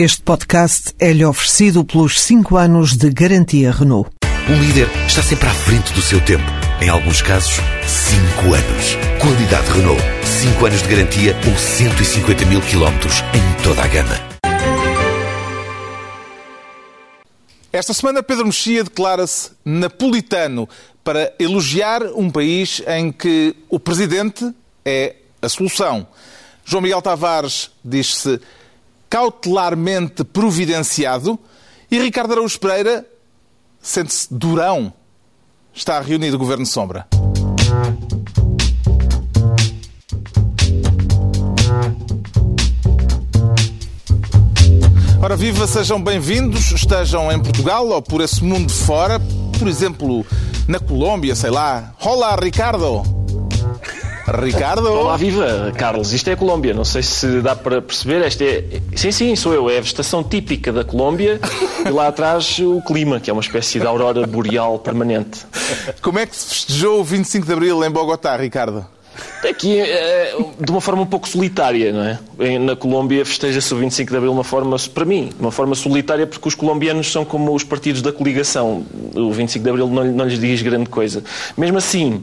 Este podcast é-lhe oferecido pelos 5 anos de garantia Renault. Um líder está sempre à frente do seu tempo. Em alguns casos, 5 anos. Qualidade Renault. 5 anos de garantia ou 150 mil quilómetros em toda a gama. Esta semana, Pedro Mexia declara-se napolitano para elogiar um país em que o presidente é a solução. João Miguel Tavares diz-se cautelarmente providenciado e Ricardo Araújo Pereira sente-se durão. Está reunido o Governo Sombra. Ora, viva, sejam bem-vindos, estejam em Portugal ou por esse mundo fora, por exemplo, na Colômbia, sei lá. Olá, Ricardo! Ricardo! Olá, viva, Carlos. Isto é a Colômbia. Não sei se dá para perceber. Esta é. Sim, sim, sou eu. É a vegetação típica da Colômbia e lá atrás o clima, que é uma espécie de aurora boreal permanente. Como é que se festejou o 25 de Abril em Bogotá, Ricardo? Aqui, é, de uma forma um pouco solitária, não é? Na Colômbia festeja-se o 25 de Abril de uma forma, para mim, de uma forma solitária, porque os colombianos são como os partidos da coligação. O 25 de Abril não, não lhes diz grande coisa. Mesmo assim,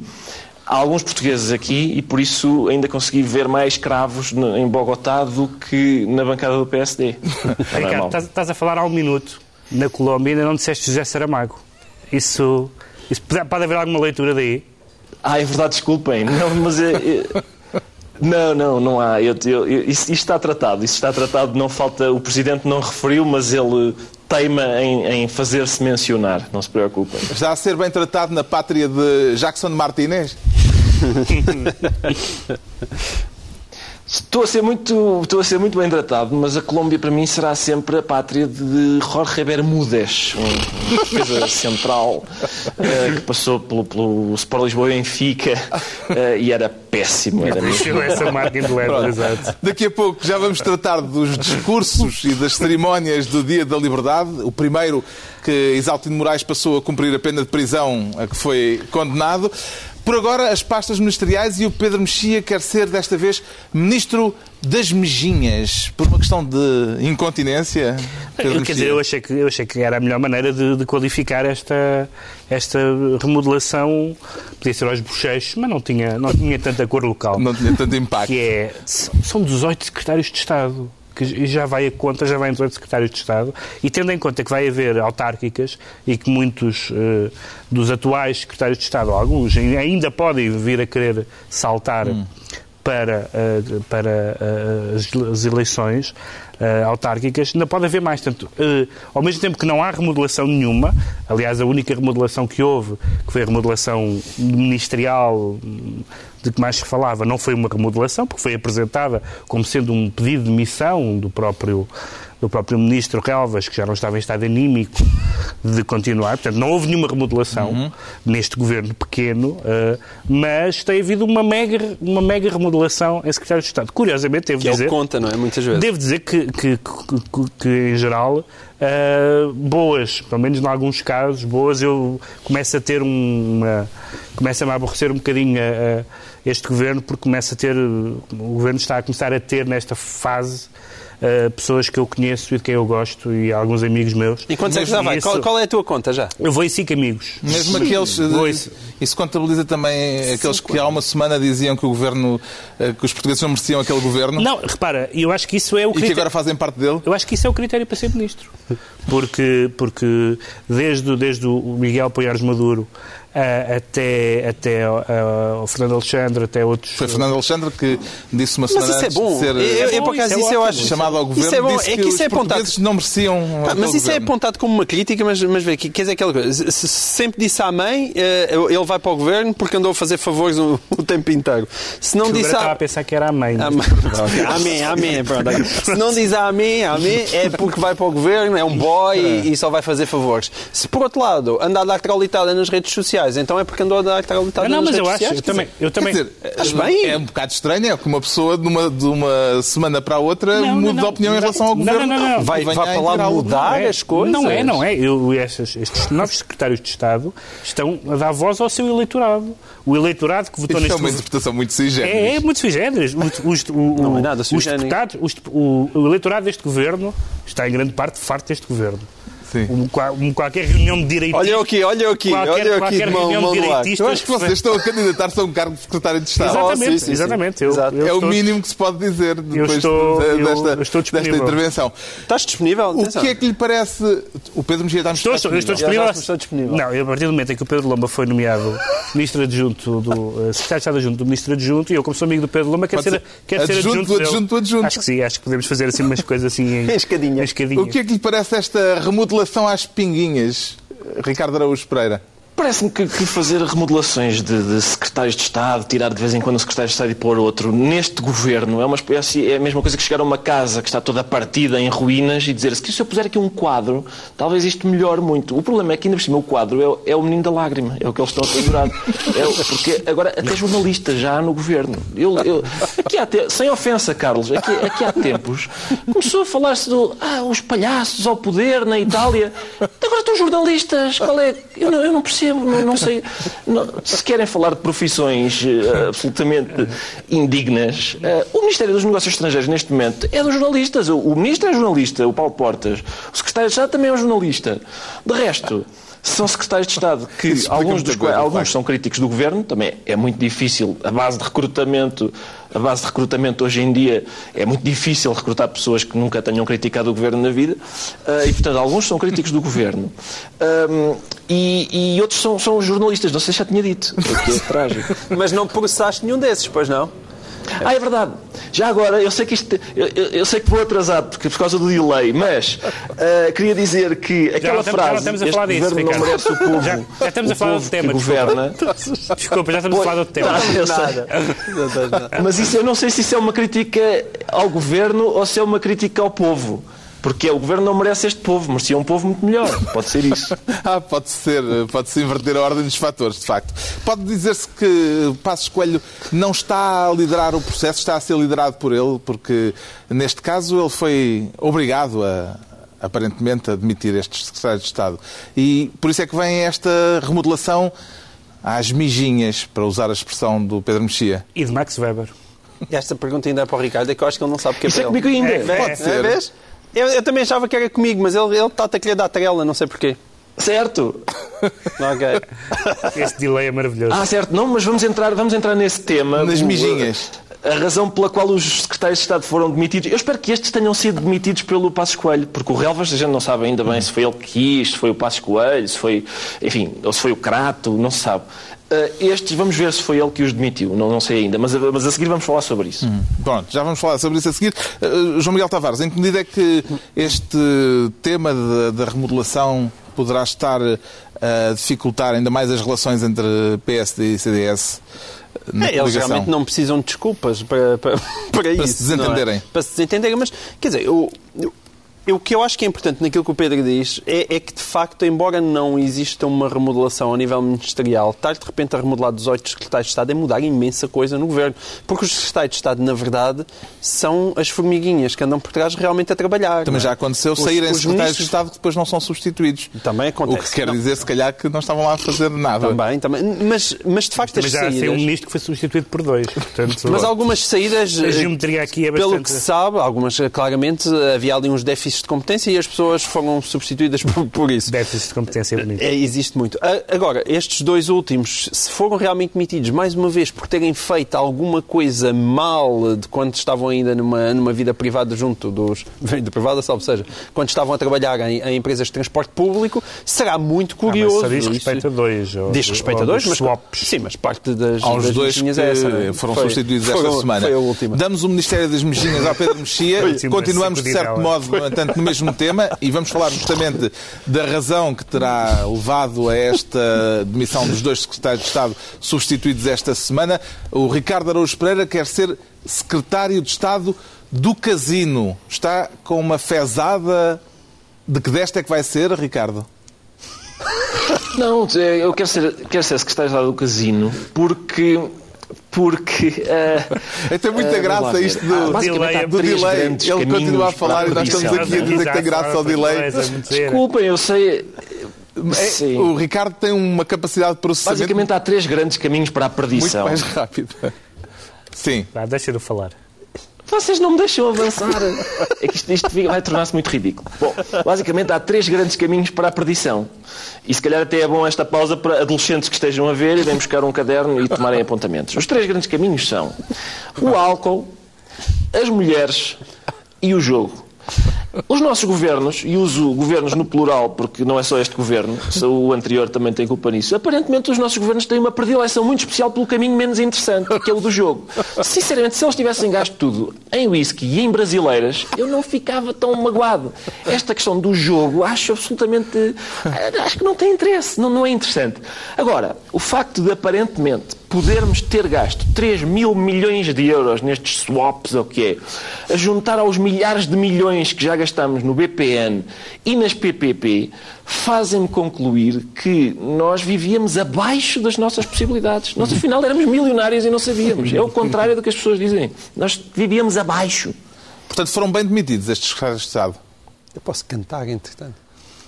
há alguns portugueses aqui e por isso ainda consegui ver mais cravos em Bogotá do que na bancada do PSD. Ricardo, estás, estás, a falar há um minuto. Na Colômbia ainda não disseste José Saramago. Isso, isso pode, haver alguma leitura daí? Ah, é verdade, desculpem. Não, mas é, é... Não, não, não há. Eu, eu, isso, isto está tratado. Isso está tratado. Não falta. O Presidente não referiu, mas ele teima em, em fazer-se mencionar. Não se preocupem. Está a ser bem tratado na pátria de Jackson Martínez? Estou a, ser muito, estou a ser muito bem tratado, mas a Colômbia para mim será sempre a pátria de Jorge Bermúdez, um defesa central uh, que passou pelo, pelo Sport Lisboa e Benfica uh, e era péssimo. Era mesmo. essa marca exato. Daqui a pouco já vamos tratar dos discursos e das cerimónias do Dia da Liberdade. O primeiro que Isaltino Moraes passou a cumprir a pena de prisão a que foi condenado. Por agora, as pastas ministeriais e o Pedro Mexia quer ser, desta vez, Ministro das Mejinhas, por uma questão de incontinência. Pedro Quer dizer, eu achei, que, eu achei que era a melhor maneira de, de qualificar esta, esta remodelação. Podia ser aos bochechos, mas não tinha, não tinha tanta cor local. Não tinha tanto impacto. Que é, são 18 secretários de Estado que já vai a conta, já vai em 18 secretários de Estado, e tendo em conta que vai haver autárquicas e que muitos uh, dos atuais secretários de Estado, alguns ainda podem vir a querer saltar hum. Para, uh, para uh, as eleições, uh, autárquicas, ainda pode haver mais. Tanto, ao mesmo tempo que não há remodelação nenhuma, aliás, a única remodelação que houve, que foi a remodelação ministerial de que mais se falava, não foi uma remodelação, porque foi apresentada como sendo um pedido de missão do próprio do próprio ministro Relvas, que já não estava em estado anímico de continuar. Portanto, não houve nenhuma remodelação uhum. neste governo pequeno, uh, mas tem havido uma mega, uma mega remodelação em secretário de Estado. Curiosamente, devo que dizer... Que conta, não é? Muitas vezes. Devo dizer que, que, que, que em geral, uh, boas, pelo menos em alguns casos, boas, eu começo a ter uma... Começa-me a aborrecer um bocadinho a, a este governo, porque começa a ter... O governo está a começar a ter, nesta fase uh, pessoas que eu conheço e de quem eu gosto e alguns amigos meus. E quantos é que já vai? Qual, qual, é a tua conta já? Eu vou em cinco amigos. Mesmo aqueles. Eh, isso contabiliza também aqueles que há uma semana diziam que o governo. Eh, que os portugueses não mereciam aquele governo? Não, repara, eu acho que isso é o critério. E que agora fazem parte dele? Eu acho que isso é o critério para ser ministro. Porque, porque desde, desde o Miguel Poiares Maduro até, até uh, o Fernando Alexandre, até outros. Foi Fernando Alexandre que disse uma semana mas isso é bom. ser eu, eu, por acaso, isso, é eu acho. chamado ao governo, isso é bom. é que, isso é apontado. não mereciam. Ah, mas isso é governo. é apontado como uma crítica, mas, mas vê, quer dizer aquela coisa. Se sempre disse à mãe, uh, ele vai para o governo porque andou a fazer favores o, o tempo inteiro. Se não disse. À... estava a pensar que era a mãe. A mãe. amém, amém. Se não diz amém, amém, é porque vai para o governo, é um boy e, e só vai fazer favores. Se por outro lado anda a dar traulitada nas redes sociais sociais, então é porque andou a dar traulitada Não, não, nas mas eu acho, sociais, eu quer também, eu também. Dizer, Acho bem. é um bocado estranho, é que uma pessoa de uma, de uma semana para a outra Não, não, muda de não. opinião em Não, relação ao não, governo. não, não, não. Vai, vai para lá mudar Não é, as coisas. Não é, não é. Eu, estes, estes novos secretários de Estado estão a dar voz ao seu eleitorado. O eleitorado que votou Isto é neste uma interpretação muito generis. É, é muito. O- os- o- Não é nada os deputados, os- o, o eleitorado deste governo está em grande parte farto deste governo. Sim. Um, qua- qualquer reunião de direitistas. Olha eu aqui, olha eu aqui, qualquer, olha eu aqui qualquer mão, reunião mão de direitistas. Eu acho que vocês estão a candidatar-se a um cargo de secretário de Estado. Exatamente, sim, sim, sim. exatamente. Eu, Exato. eu é estou- o mínimo que se pode dizer depois estou- desta, eu estou desta disponível. intervenção. Estás disponível? O Atenção. que é que lhe parece... O Pedro Mexia está Estou, estou, eu estou disponível. estou disponível. Não, eu, a partir do momento em que o Pedro Lomba foi nomeado ministro adjunto do eh, secretário de Estado adjunto do ministro adjunto e eu, como sou amigo do Pedro Lomba, quero Pode ser, ser quero ser adjunto adjunto, adjunto adjunto. Acho que sim, acho que podemos fazer assim umas coisas assim em, Em escadinha. em escadinha. O que é que lhe parece esta remodelação às pinguinhas, Ricardo Araújo Pereira? Parece-me que, que fazer remodelações de, de secretários de Estado, tirar de vez em quando um secretário de Estado e pôr outro, neste governo, é uma espécie, é a mesma coisa que chegar a uma casa que está toda partida em ruínas e dizer se se eu puser aqui um quadro, talvez isto melhore muito. O problema é que ainda por cima o quadro é, é o menino da lágrima, é o que eles estão a pendurar. É, porque agora até jornalistas já há no governo. Eu, eu- aqui há te- sem ofensa, Carlos, aqui, aqui há tempos começou a falar-se do ah, os palhaços ao poder na Itália. Agora estão jornalistas. Qual é? Eu não, eu não percebo, não, não sei. Não- se querem falar de profissões eh, absolutamente indignas, eh, o Ministério dos Negócios Estrangeiros neste momento é dos jornalistas. O, o ministro é jornalista, o Paulo Portas. O secretário de Estado também é um jornalista. De resto. São secretários de Estado que Isso alguns, dos coisa, alguns são críticos do governo, também é muito difícil. A base de recrutamento, a base de recrutamento hoje em dia é muito difícil recrutar pessoas que nunca tenham criticado o governo na vida. Ah, e, portanto, alguns são críticos do governo. Ahm, e, e outros são, são jornalistas, não sei se já tinha dito, o que é trágico. Mas não processaste nenhum desses, pois não? Ah, é verdade. Já agora, eu sei que isto, eu, eu- sei que vou atrasado porque por causa do delay, mas ah, queria dizer que Já aquela não já não frase, estamos a este falar disso, não Ricardo. merece o povo, Já- já estamos a falar do tema, que desculpa. governa. Desculpa, já estamos a falar de outro tema. Não tens nada. Mas isso eu não sei se isso é uma crítica ao governo ou se é uma crítica ao povo. Porque o governo não merece este povo, merecia um povo muito melhor. Pode ser isso. Ah, pode ser, pode-se inverter a ordem dos fatores, de facto. Pode dizer-se que Passos Coelho não está a liderar o processo, está a ser liderado por ele, porque neste caso ele foi obrigado a, aparentemente, a demitir estes secretários de Estado. E por isso é que vem esta remodelação às mijinhas, para usar a expressão do Pedro Mexia. E de Max Weber. Esta pergunta ainda é para o Ricardo, é que eu acho que ele não sabe o que é Isso é comigo ainda. É, Pode é, ser. vês? Eu, eu também achava que era comigo, mas ele ele está-te a querer dar trela, não sei porquê. Certo. Ok. Esse delay é maravilhoso. Ah, certo. Não, mas vamos entrar, vamos entrar nesse tema. Nas mijinhas. A razão pela qual os secretários de Estado foram demitidos. Eu espero que estes tenham sido demitidos pelo Passos Coelho, porque o Relvas a gente não sabe ainda bem se foi ele que quis, se foi o Passos Coelho, se foi, enfim, ou se foi o Crato, não se sabe. Ah, estes, vamos ver se foi ele que os demitiu, não, não sei ainda, mas, a- mas a seguir vamos falar sobre isso. Pronto, já vamos falar sobre isso a seguir. Uh, João Miguel Tavares, em que medida é que este tema da, da remodelação poderá estar a dificultar ainda mais as relações entre PSD e CDS na É, eles realmente não precisam de desculpas para, para, para isso. se desentenderem. não é? Para se desentenderem. Mas, quer dizer, eu- eu- o que eu acho que é importante naquilo que o Pedro diz é, é que, de facto, embora não exista uma remodelação a nível ministerial, estar de repente a remodelar 18 secretários de Estado é mudar imensa coisa no governo. Porque os secretários de Estado, na verdade, são as formiguinhas que andam por trás realmente a trabalhar. Também é? já aconteceu Os- saírem os secretários de ministros- Estado que depois não são substituídos. Também acontece. O que quer Não. dizer, se calhar, que não estavam lá a fazer nada. Também, também. Mas, mas de facto, Mas as já saídas... saiu um ministro que foi substituído por dois. Portanto, Mas algumas saídas, A eh, geometria aqui é pelo bastante- que se sabe, algumas eh, claramente eh, havia ali uns déficits de competência e as pessoas foram substituídas por, por isso. déficit de competência bonito. É, existe muito. Agora, estes dois últimos, se foram realmente demitidos, mais uma vez, por terem feito alguma coisa mal de quando estavam ainda numa, numa vida privada junto dos. Vida privada, salvo seja, quando estavam a trabalhar em, em empresas de transporte público, será muito Ah, mas curioso. só diz respeito a dois. ou- Diz respeito a dois, mas, swaps. sim, mas parte das, Aos das dois que é essa, é? foram Foi- substituídos esta foram- semana. Foi a última. Damos o Ministério das Mexinhas ao Pedro Mexia. Foi Continuamos, de certo modo, no mesmo tema e vamos falar justamente da razão que terá levado a esta demissão dos dois secretários de Estado substituídos esta semana. O Ricardo Araújo Pereira quer ser secretário de Estado do Casino. Está com uma fezada de que desta é que vai ser, Ricardo? Não, eu quero ser, quero ser secretário de Estado do Casino porque porque. Uh, é tem muita uh, graça isto do, ah, delay. Do delay. Ele continua a falar e nós estamos aqui a dizer que tem graça ao delay. Desculpem, eu sei. É, o Ricardo tem uma capacidade de processamento. Basicamente há três grandes caminhos para a perdição. Muito mais rápido. Sim. Ah, Deixa-lhe falar. Vocês não me deixam avançar. É que isto, isto vai tornar-se muito ridículo. Bom, basicamente há três grandes caminhos para a perdição. E se calhar até é bom esta pausa para adolescentes que estejam a ver e vêm buscar um caderno e tomarem apontamentos. Os três grandes caminhos são o álcool, as mulheres e o jogo. Os nossos governos, e uso governos no plural porque não é só este governo, o anterior também tem culpa nisso, aparentemente os nossos governos têm uma predileção muito especial pelo caminho menos interessante, que é o do jogo. Sinceramente, se eles tivessem gasto tudo em whisky e em brasileiras, eu não ficava tão magoado. Esta questão do jogo acho absolutamente. Acho que não tem interesse, não, não é interessante. Agora, o facto de aparentemente podermos ter gasto 3 mil milhões de euros nestes swaps, ou o que é, a juntar aos milhares de milhões que já gastamos no BPN e nas PPP, fazem-me concluir que nós vivíamos abaixo das nossas possibilidades. Nós, afinal, éramos milionários e não sabíamos. É o contrário do que as pessoas dizem. Nós vivíamos abaixo. Portanto, foram bem demitidos estes secretários de Estado. Eu posso cantar, entretanto.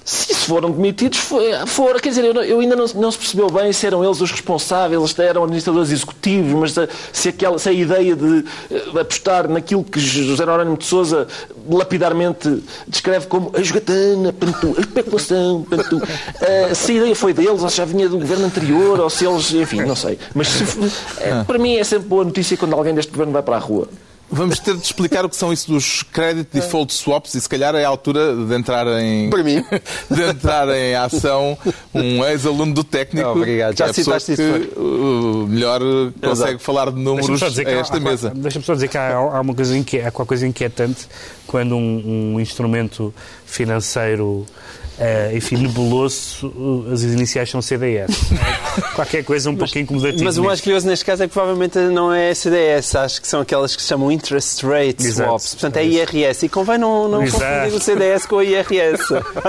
Se foram demitidos, foram. Quer dizer, eu, eu ainda não, não, se percebeu bem se eram eles os responsáveis, eram administradores executivos, mas se, aquela, se a ideia de uh, apostar naquilo que José Jerónimo de Souza lapidarmente descreve como a jogatana, pantu, a especulação, pantu, uh, se a ideia foi deles, ou se já vinha do governo anterior, ou se eles. Enfim, não sei. Mas se, uh, para mim é sempre boa notícia quando alguém deste governo vai para a rua. Vamos ter de explicar o que são isso dos credit default swaps e se calhar é a altura de entrar em Para mim. de entrar em ação um ex-aluno do técnico. obrigado. Já é citaste isso. Que, melhor consegue Exato. falar de números a esta há, mesa. Deixa-me só dizer que há, há uma coisa inquietante, há coisa inquietante quando um, um instrumento financeiro Uh, enfim, nebuloso, as iniciais são CDS. Qualquer coisa um mas, pouquinho incomodativo. Mas o mais curioso neste caso é que provavelmente não é CDS, acho que são aquelas que se chamam interest rate Exato. swaps, portanto é IRS. E convém não, não confundir o CDS com o IRS.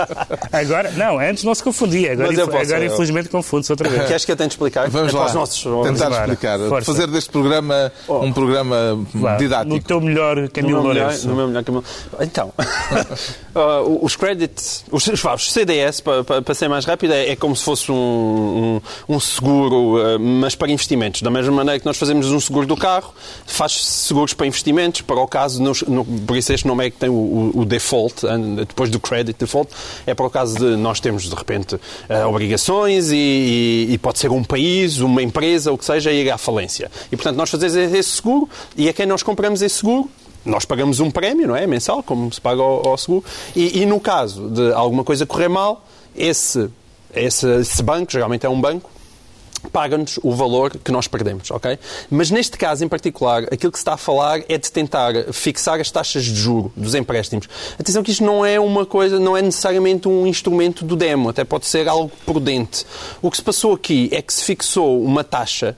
agora, não, antes não se confundia, agora, posso, agora eu... infelizmente confunde-se outra vez. Queres que eu tente explicar? Vamos é lá, nossos... tentar explicar. Força. Fazer deste programa oh. um programa didático. No teu melhor caminho no, no meu melhor caminho. Então, uh, os credits, os, os os CDS, para, para, ser mais rápido, é, é como se fosse um, um, um, seguro, eh, mas para investimentos. Da mesma maneira que nós fazemos um seguro do carro, faz seguros para investimentos, para o caso, no, no, por isso este nome é que tem o, o, default, depois do credit default, é para o caso de nós temos, de repente, uh, obrigações e, e, e, pode ser um país, uma empresa, o que seja, ir à falência. E, portanto, nós fazemos esse seguro e a quem nós compramos esse seguro nós pagamos um prémio, não é? Mensal, como se paga ao, ao seguro, e, e, no caso de alguma coisa correr mal, esse, esse, esse banco, geralmente é um banco, paga-nos o valor que nós perdemos, ok? Mas neste caso em particular, aquilo que se está a falar é de tentar fixar as taxas de juro dos empréstimos. Atenção que isto não é uma coisa, não é necessariamente um instrumento do demo, até pode ser algo prudente. O que se passou aqui é que se fixou uma taxa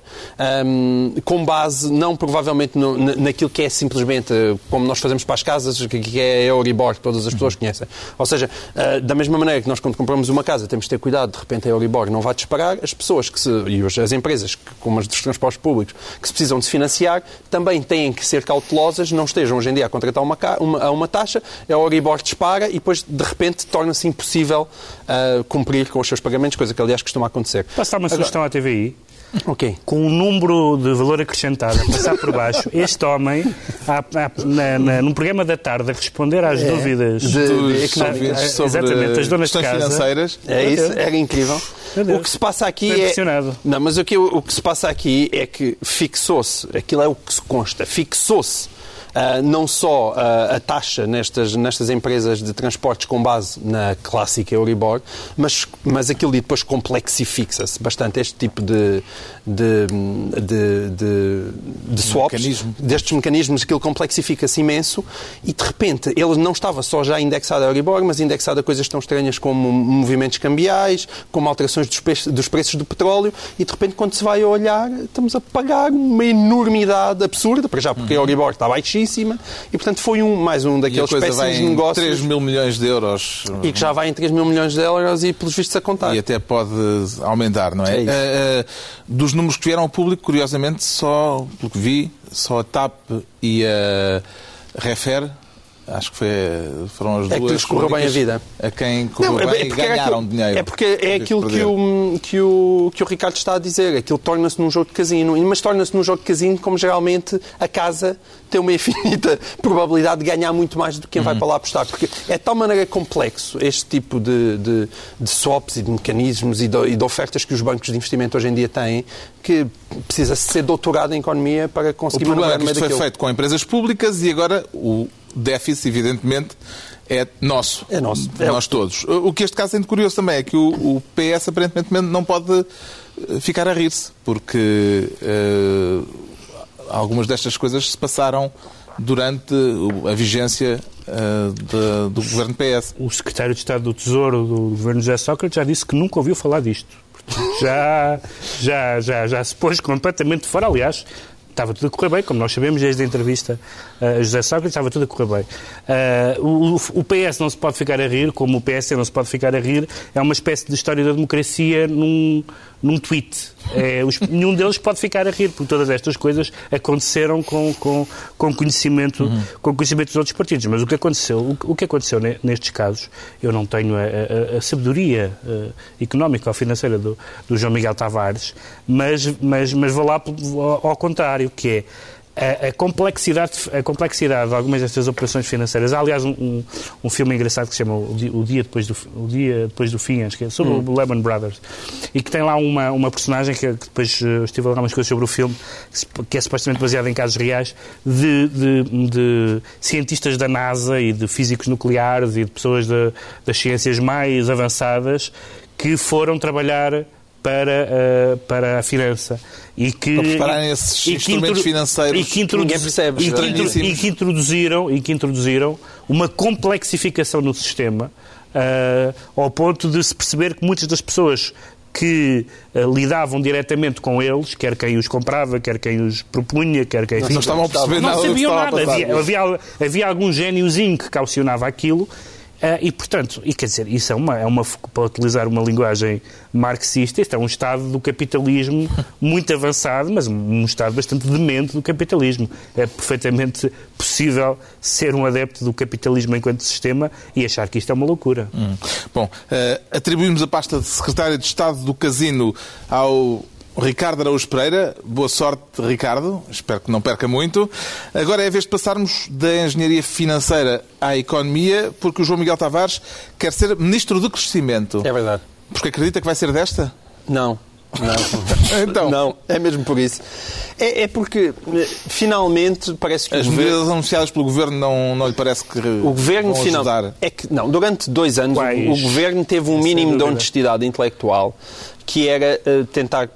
um, com base não provavelmente no, naquilo que é simplesmente como nós fazemos para as casas, que é Euribor, que todas as pessoas conhecem. Ou seja, uh, da mesma maneira que nós quando compramos uma casa temos de ter cuidado, de repente a Euribor não vai disparar, as pessoas que se e as empresas, como as dos transportes públicos, que se precisam de se financiar, também têm que ser cautelosas, não estejam hoje em dia a contratar uma, uma, uma taxa, a Euribor dispara e depois, de repente, torna-se impossível uh, cumprir com os seus pagamentos, coisa que, aliás, costuma acontecer. Posso dar uma sugestão à TVI? Okay. Com um número de valor acrescentado a passar por baixo, este homem, a, a, na, na, num programa da tarde, a responder às é, dúvidas de, de, sobre, exatamente, as donas de casa, financeiras. É isso, era incrível. O que se passa aqui é. Não, mas o que, o que se passa aqui é que fixou-se, aquilo é o que se consta, fixou-se uh, não só uh, a taxa nestas, nestas empresas de transportes com base na clássica Euribor, mas, mas aquilo depois complexifica-se bastante este tipo de, de, de, de, de swaps, Mecanismo. destes mecanismos, aquilo complexifica-se imenso e de repente ele não estava só já indexado a Euribor, mas indexado a coisas tão estranhas como movimentos cambiais, como alterações dos, preços, dos preços do petróleo e de repente quando se vai olhar estamos a pagar uma enormidade absurda, para já porque a Euribor está baixíssima baixíssima e, portanto, foi um, mais um daqueles péssimos negócios 3 mil milhões de euros. e que já vai em 3 mil milhões de euros e, pelos vistos, a contar. E até pode aumentar, não é? É. Eh, eh, dos números que vieram ao público, curiosamente, só, pelo que vi, só a TAP e a Refer, acho que foi, foram as É que duas lhes correu bem a vida. a quem correu é- bem é e ganharam aquilo- dinheiro. É porque é aquilo que o, que, o, que o Ricardo está a dizer. Aquilo torna-se num jogo de casino. Mas torna-se num jogo de casino como geralmente a casa tem uma infinita probabilidade de ganhar muito mais do que quem vai para lá apostar. Porque é de tal maneira complexo este tipo de, de, de swaps e de mecanismos e de, e de ofertas que os bancos de investimento hoje em dia têm que precisa ser doutorado em economia para O conseguir problema é que isto foi feito com empresas públicas e agora o déficit, evidentemente, é nosso. É nosso. É nós todos. O que este caso tem de curioso também é que o, o PS aparentemente não pode eh, ficar a rir-se, porque eh, algumas destas coisas se passaram durante a vigência eh, de- do governo PS. O secretário de Estado do Tesouro do governo José Sócrates já disse que nunca ouviu falar disto. Já, já, já, já se pôs completamente fora. Aliás, estava tudo a correr bem, como nós sabemos desde a entrevista a José Sócrates, estava tudo a correr bem. Eh, o, o PS não se pode ficar a rir, como o PS não se pode ficar a rir, é uma espécie de história da democracia num, num tweet. É, os- nenhum deles pode ficar a rir, porque todas estas coisas aconteceram com, com, com, conhecimento, com conhecimento dos outros partidos. Mas o que aconteceu, o, que- o que aconteceu ne- nestes casos, eu não tenho a, a- a sabedoria eh, económica ou financeira do, do João Miguel Tavares, mas, mas, mas vou lá ao, ao contrário, que é a, a complexidade, a complexidade de algumas destas operações financeiras. Há, aliás, um, um, um filme engraçado que se chama O Dia, o Dia Depois, do, o Dia Depois do Fim, acho que é, sobre o Lehman Brothers, e que tem lá uma, uma personagem que, que depois eh, estive a ler algumas coisas sobre o filme, que, é supostamente baseado em casos reais, de, de- de cientistas da NASA e de físicos nucleares e de pessoas da- das ciências mais avançadas que foram trabalhar para, eh, para a finança e que Para prepararem esses e que instrumentos intro- financeiros e que que ninguém percebe, e que, e que introduziram e que introduziram uma complexificação no sistema ah, ao ponto de se perceber que muitas das pessoas que ah, lidavam diretamente com eles, quer quem os comprava, quer quem os propunha, quer quem Não estavam a perceber não nada que sabiam nada. Havia, havia, havia algum gêniozinho que caucionava aquilo. Ah, e, portanto, e quer dizer, isso é uma, é uma, para utilizar uma linguagem marxista, isto é um estado do capitalismo muito avançado, mas um estado bastante demente do capitalismo. É perfeitamente possível ser um adepto do capitalismo enquanto sistema e achar que isto é uma loucura. Hum. Bom, eh, atribuímos a pasta de secretário de Estado do Casino ao Ricardo Araújo Pereira. Boa sorte, Ricardo. Espero que não perca muito. Agora é a vez de passarmos da engenharia financeira à economia, porque o João Miguel Tavares quer ser ministro do crescimento. É verdade. Porque acredita que vai ser desta? Não. Não. Então. Não, é mesmo por isso. É, é porque, eh, finalmente, parece que As medidas anunciadas pelo Governo não, não lhe parece que o governo vão final, ajudar? é que não, durante dois anos o, Quais? o governo teve um Sem mínimo de honestidade intelectual que era eh, tentar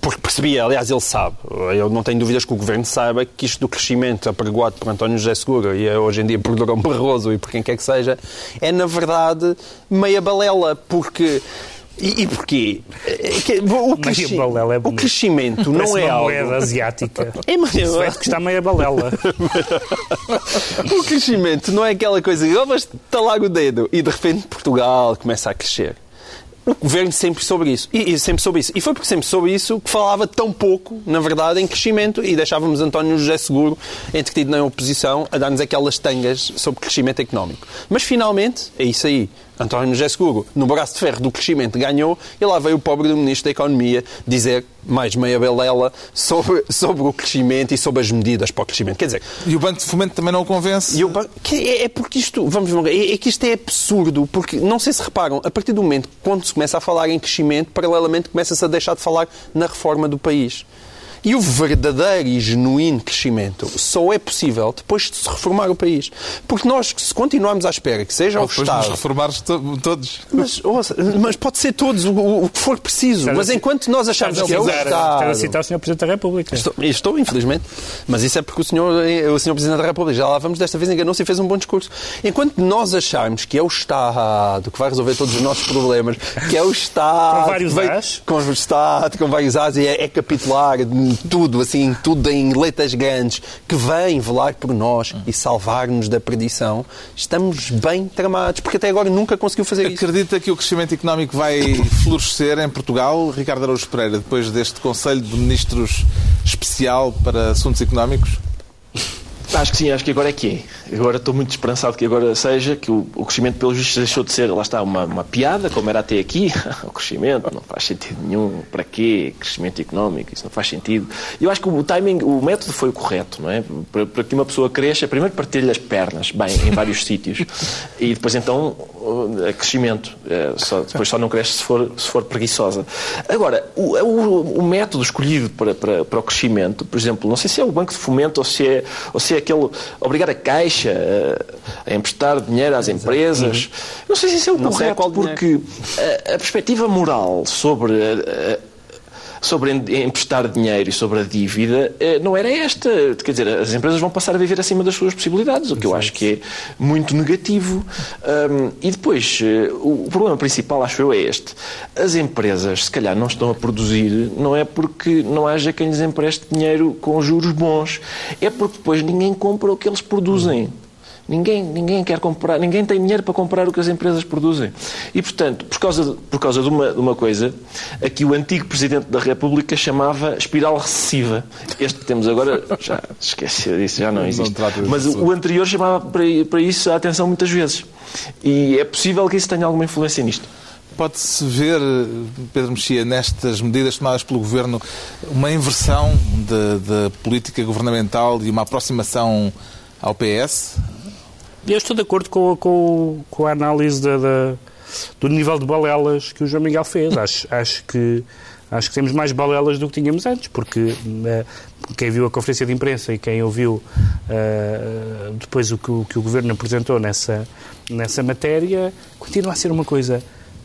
porque percebia, aliás, ele sabe, eu não tenho dúvidas que o Governo saiba que isto do crescimento apregoado por António José Seguro e é hoje em dia por Durão Barroso e por quem quer que seja, é na verdade meia balela, porque... E, e porquê? É que O, cresci- é o crescimento Parece não é uma algo... moeda asiática. É, mas- Isso vai custar meia balela. O crescimento não é aquela coisa que oh, mas talar o dedo e de repente Portugal começa a crescer. O governo sempre sobre isso. E, e sempre sobre isso. E foi porque sempre soube isso que falava tão pouco, na verdade, em crescimento e deixávamos António José Seguro, entretido na oposição, a dar-nos aquelas tangas sobre crescimento económico. Mas finalmente, é isso aí. António José Seguro, no braço de ferro do crescimento, ganhou e lá veio o pobre do Ministro da Economia dizer mais meia belela sobre, sobre o crescimento e sobre as medidas para o crescimento. Quer dizer, E o Banco de Fomento também não o convence? que é, é porque isto, vamos ver, é, é que isto é absurdo, porque não sei se reparam, a partir do momento que quando se começa a falar em crescimento, paralelamente começa-se a deixar de falar na reforma do país. E o verdadeiro e genuíno crescimento só é possível depois de se reformar o país. Porque nós, se continuarmos à espera que seja Ou o depois de nos Estado. reformares to- todos? Mas, ouça, mas pode ser todos, o, o- que for preciso. Estás Mas enquanto nós acharmos que é o citar- estás a Estado. citar o Sr. Presidente da República. Estou, estou, infelizmente. Mas isso é porque o senhor, o senhor Presidente da República, já lá vamos, desta vez enganou-se e fez um bom discurso. Enquanto nós acharmos que é o Estado que vai resolver todos os nossos problemas, que é o Estado... Com vários vai- As. Com o Estado, com vários As, e é, é capitular em tudo, assim, tudo em letras grandes, que vem velar por nós e salvar-nos da perdição, estamos bem tramados, porque até agora nunca conseguiu fazer isso. Acredita que o crescimento económico vai florescer em Portugal, Ricardo Araújo Pereira, depois deste Conselho de Ministros especial para assuntos económicos? Acho que sim, acho que agora é que é. Agora estou muito esperançado que agora seja, que o, o crescimento pelos vistos deixou de ser, lá está, uma, uma piada, como era até aqui. o crescimento não faz sentido nenhum. Para quê? Crescimento económico, isso não faz sentido. Eu acho que o timing, o método foi o correto, não é? Para, para que uma pessoa cresça, primeiro partilha as pernas, bem, em vários sítios. E depois então, crescimento. É, só, depois só não cresce se for, se for preguiçosa. Agora, o, o, o método escolhido para, para, para o crescimento, por exemplo, não sei se é o Banco de Fomento ou se é, ou se é aquele obrigar a Caixa a, a emprestar dinheiro às empresas. Uhum. Não sei se isso é o Não correto, porque a, a perspectiva moral sobre sobre em- emprestar dinheiro e sobre a dívida eh, não era esta. Quer dizer, as empresas vão passar a viver acima das suas possibilidades, o que eu acho que é muito negativo. E depois, eh, o o problema principal, acho eu, é este. As empresas, se calhar, não estão a produzir, não é porque não haja quem lhes empreste dinheiro com juros bons, é porque depois ninguém compra o que eles produzem. Ninguém, ninguém quer comprar, ninguém tem dinheiro para comprar o que as empresas produzem. E, portanto, por causa, de, por causa de, uma, de uma coisa, a que o antigo Presidente da República chamava espiral recessiva. Este que temos agora, já esqueci disso, já não existe. desse Mas o, anterior chamava para, para isso a atenção muitas vezes. E é possível que isso tenha alguma influência nisto. Pode-se ver, Pedro Mexia, nestas medidas tomadas pelo Governo, uma inversão de política governamental e uma aproximação ao PS? Eu estou de acordo com, com, com a análise da, da- do nível de balelas que o João Miguel fez. Acho, acho, que, acho que temos mais balelas do que tínhamos antes, porque eh, quem viu a conferência de imprensa e quem ouviu eh, depois o que, o que o Governo apresentou nessa, nessa matéria, continua a ser uma coisa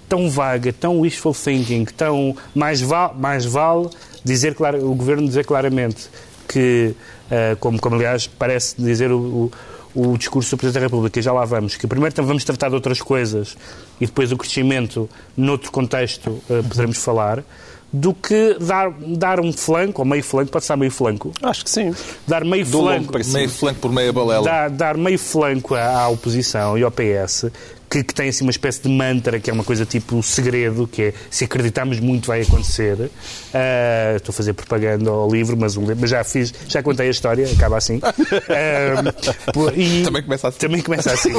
tão vaga, tão wishful thinking, tão mais, val, mais vale dizer claro, o Governo dizer claramente que, eh, como, como aliás parece dizer o, o, o discurso do Presidente da República, já lá vamos, que primeiro vamos tratar de outras coisas e depois o crescimento, noutro contexto, eh, poderemos falar, do que dar, dar um flanco, ou meio flanco, pode ser meio flanco, Acho que sim. dar meio Do flanco. Meio flanco por meia balela. dar, dar meio flanco à, à oposição e ao PS, que, que tem assim uma espécie de mantra, que é uma coisa tipo segredo, que é se acreditarmos muito vai acontecer. Ah, estou a fazer propaganda ao livro, mas, o mas já fiz, já contei a história, acaba assim. Ah, por- e- Também começa assim. Também começa assim.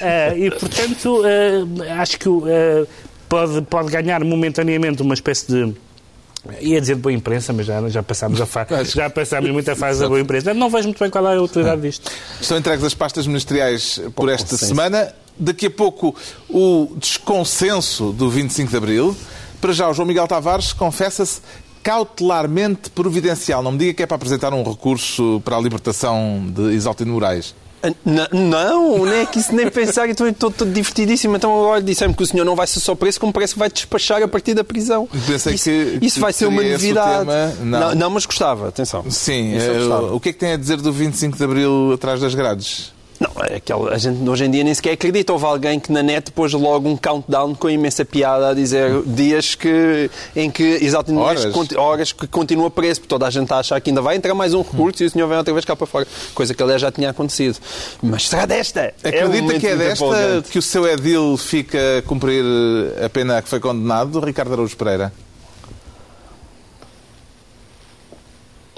Ah, e portanto, acho que pode, pode ganhar momentaneamente uma espécie de. Ia dizer de boa imprensa, mas já, já passámos a fa já passámos muita fase da boa imprensa. Não vejo muito bem qual é a utilidade disto. Estão entregues as pastas ministeriais por esta semana. Daqui a pouco o desconsenso do 25 de Abril. Para já, o João Miguel Tavares confessa-se cautelarmente providencial. Não me diga que é para apresentar um recurso para a libertação de Isaltino Moraes. Não, não é que isso nem pensar, estou todo divertidíssimo. Então agora disseram que o senhor não vai ser só preso, como parece que vai despachar a partir da prisão. Pensei isso, que- isso que vai ser uma novidade. tema. Não. não, mas gostava, atenção. Sim, Isso eu eh, gostava. o que é que tem a dizer do 25 de Abril atrás das grades? Não, é aquela, a gente hoje em dia nem sequer acredita. Houve alguém que na net pôs logo um countdown com imensa piada a dizer dias que, em que exatamente Horas. conti- horas que continua preso, porque toda a gente está a achar que ainda vai entrar mais um recurso e o senhor vem outra vez cá para fora. Coisa que aliás já tinha acontecido. Mas será desta? É um Acredita momento que é desta que o seu Edil fica a cumprir a pena a que foi condenado, Ricardo Araújo Pereira?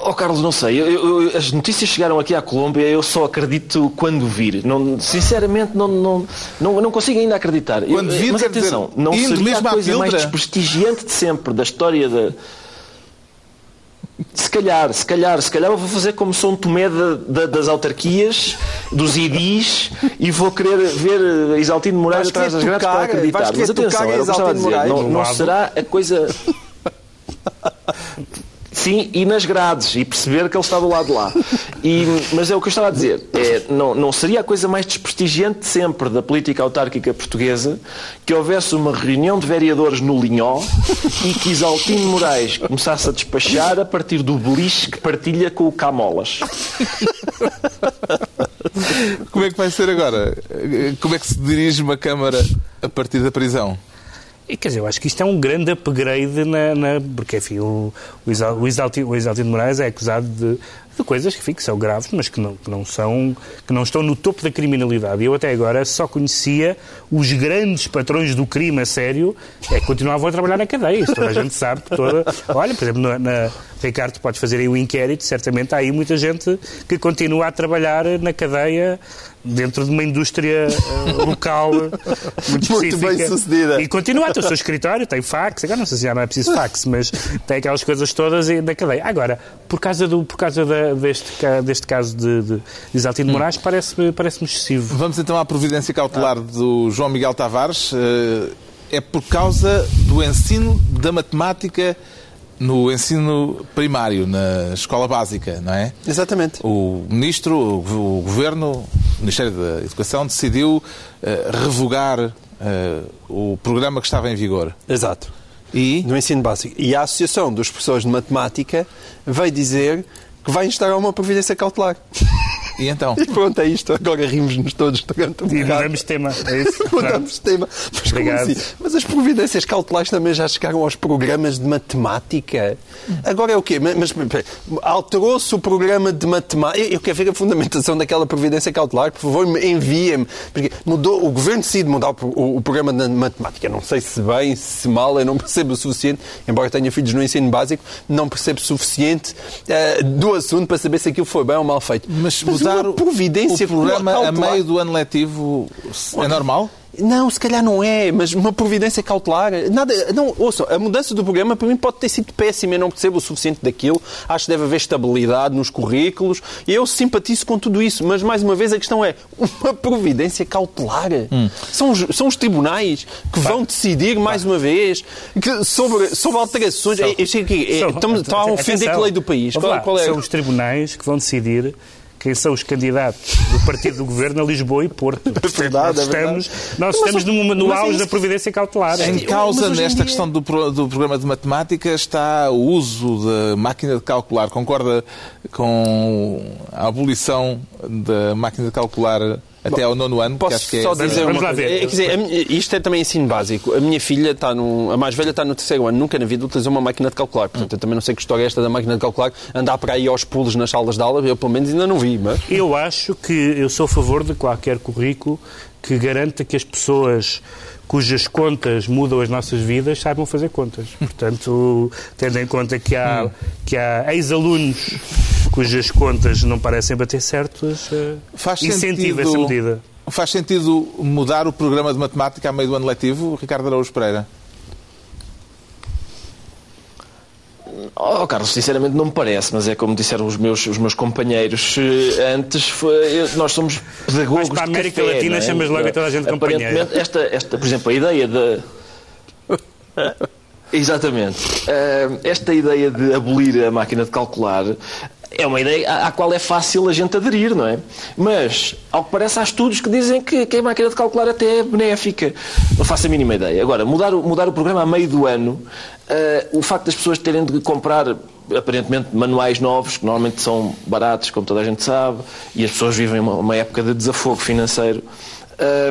Oh, Carlos, não sei. Eu- eu- as notícias chegaram aqui à Colômbia, eu só acredito quando vir. Não, sinceramente, não, não, não, não consigo ainda acreditar. Quando vir, mas atenção, dizer, não seria a coisa mais Piltra? desprestigiante de sempre da história da. Se calhar, se calhar, se calhar eu vou fazer como São Tomé da- da- das autarquias, dos IDIs, e vou querer ver Isaltino Moraes atrás das grades para tocar, acreditar. Mas atenção, era o que eu estava a dizer. Não, não será a coisa. Sim, e nas grades, e perceber que ele está do lado de lá. E, mas é o que eu estava a dizer. É, não, não seria a coisa mais desprestigiante de sempre da política autárquica portuguesa que houvesse uma reunião de vereadores no Linhó e que Isaltino Moraes começasse a despachar a partir do beliche que partilha com o Camolas. Como é que vai ser agora? Como é que se dirige uma Câmara a partir da prisão? E quer dizer, eu acho que isto é um grande upgrade na. na porque, enfim, o, o, o, o Isaltino Moraes é acusado de, de coisas que, enfim, que são graves, mas que não, que não são. que não estão no topo da criminalidade. Eu até agora só conhecia os grandes patrões do crime a sério, é que continuavam a trabalhar na cadeia. Isso toda a gente sabe. Toda... Olha, por exemplo, na, na Ricardo, podes fazer aí o um inquérito, certamente há aí muita gente que continua a trabalhar na cadeia dentro de uma indústria uh, local muito, muito bem sucedida. E continua a ter o seu escritório, tem fax, agora não sei se já não é preciso fax, mas tem aquelas coisas todas da cadeia. Agora, por causa, do, por causa da, deste, deste caso de, de Isaltino hum. Moraes, parece-me parece excessivo. Vamos então à providência cautelar do João Miguel Tavares. Uh, é por causa do ensino da matemática no ensino primário, na escola básica, não é? Exatamente. O ministro, o governo, o Ministério da Educação decidiu uh, revogar uh, o programa que estava em vigor. Exato. E? No ensino básico. E a Associação dos Professores de Matemática veio dizer que vai instaurar uma providência cautelar. E então? E pronto, é isto. Agora rimos-nos todos durante um E mudamos tema, é isso? mudamos tema. Mas Obrigado. como assim? Mas as providências cautelares também já chegaram aos programas de matemática. Agora é o quê? Mas, mas alterou-se o programa de matemática. Eu quero ver a fundamentação daquela providência cautelar. Por favor, enviem-me. Porque mudou, o governo decide mudar o, o, o, programa de matemática. Não sei se bem, se mal, eu não percebo o suficiente. Embora tenha filhos no ensino básico, não percebo o suficiente uh, do assunto para saber se aquilo foi bem ou mal feito. Mas, mas mudar o programa a meio do ano letivo é normal? Não, se calhar não é, mas uma providência cautelar. Nada, não, ouçam, a mudança do programa para mim pode ter sido péssima, eu não percebo o suficiente daquilo. Acho que deve haver estabilidade nos currículos e eu simpatizo com tudo isso. Mas, mais uma vez, a questão é uma providência cautelar. Hum. São, os, são os tribunais que Vai. vão decidir, mais uma vez, que, sobre, sobre alterações. São, é, é, é, estamos, estão a ofender a lei do país. Qual, qual é? São os tribunais que vão decidir quem são os candidatos do partido do governo a Lisboa e Porto. É verdade, nós é estamos, nós estamos no, no auge da providência cautelar. Em causa nesta dia... questão do, do programa de matemática está o uso da máquina de calcular. Concorda com a abolição da máquina de calcular até ao nono ano, posso acho que é... só dizer Vamos uma lá coisa. ver. É, quer dizer, isto é também ensino básico. A minha filha está no... A mais velha está no terceiro ano. Nunca na vida utilizou uma máquina de calcular. Portanto, eu também não sei que história é esta da máquina de calcular. Andar para aí aos pulos nas salas de aula, eu pelo menos ainda não vi. Mas... Eu acho que eu sou a favor de qualquer currículo que garanta que as pessoas cujas contas mudam as nossas vidas saibam fazer contas. Portanto, tendo em conta que há, que há ex-alunos cujas contas não parecem bater certas, eh, Faz incentiva sentido, essa medida. Faz sentido mudar o programa de matemática a meio do ano letivo, Ricardo Araújo Pereira? Oh, Carlos, sinceramente não me parece, mas é como disseram os meus, os meus companheiros eh, antes, foi, nós somos pedagogos. Mas para a América café, Latina é? chamas logo a toda a gente companheiro. Esta, esta, por exemplo, a ideia de. Exatamente. Uh, esta ideia de abolir a máquina de calcular é uma ideia à, qual é fácil a gente aderir, não é? Mas, ao que parece, há estudos que dizem que, que a máquina de calcular até é benéfica. Não faço a mínima ideia. Agora, mudar, mudar o programa a meio do ano, uh, o facto das pessoas terem de comprar aparentemente manuais novos, que normalmente são baratos, como toda a gente sabe, e as pessoas vivem uma, uma época de desafogo financeiro,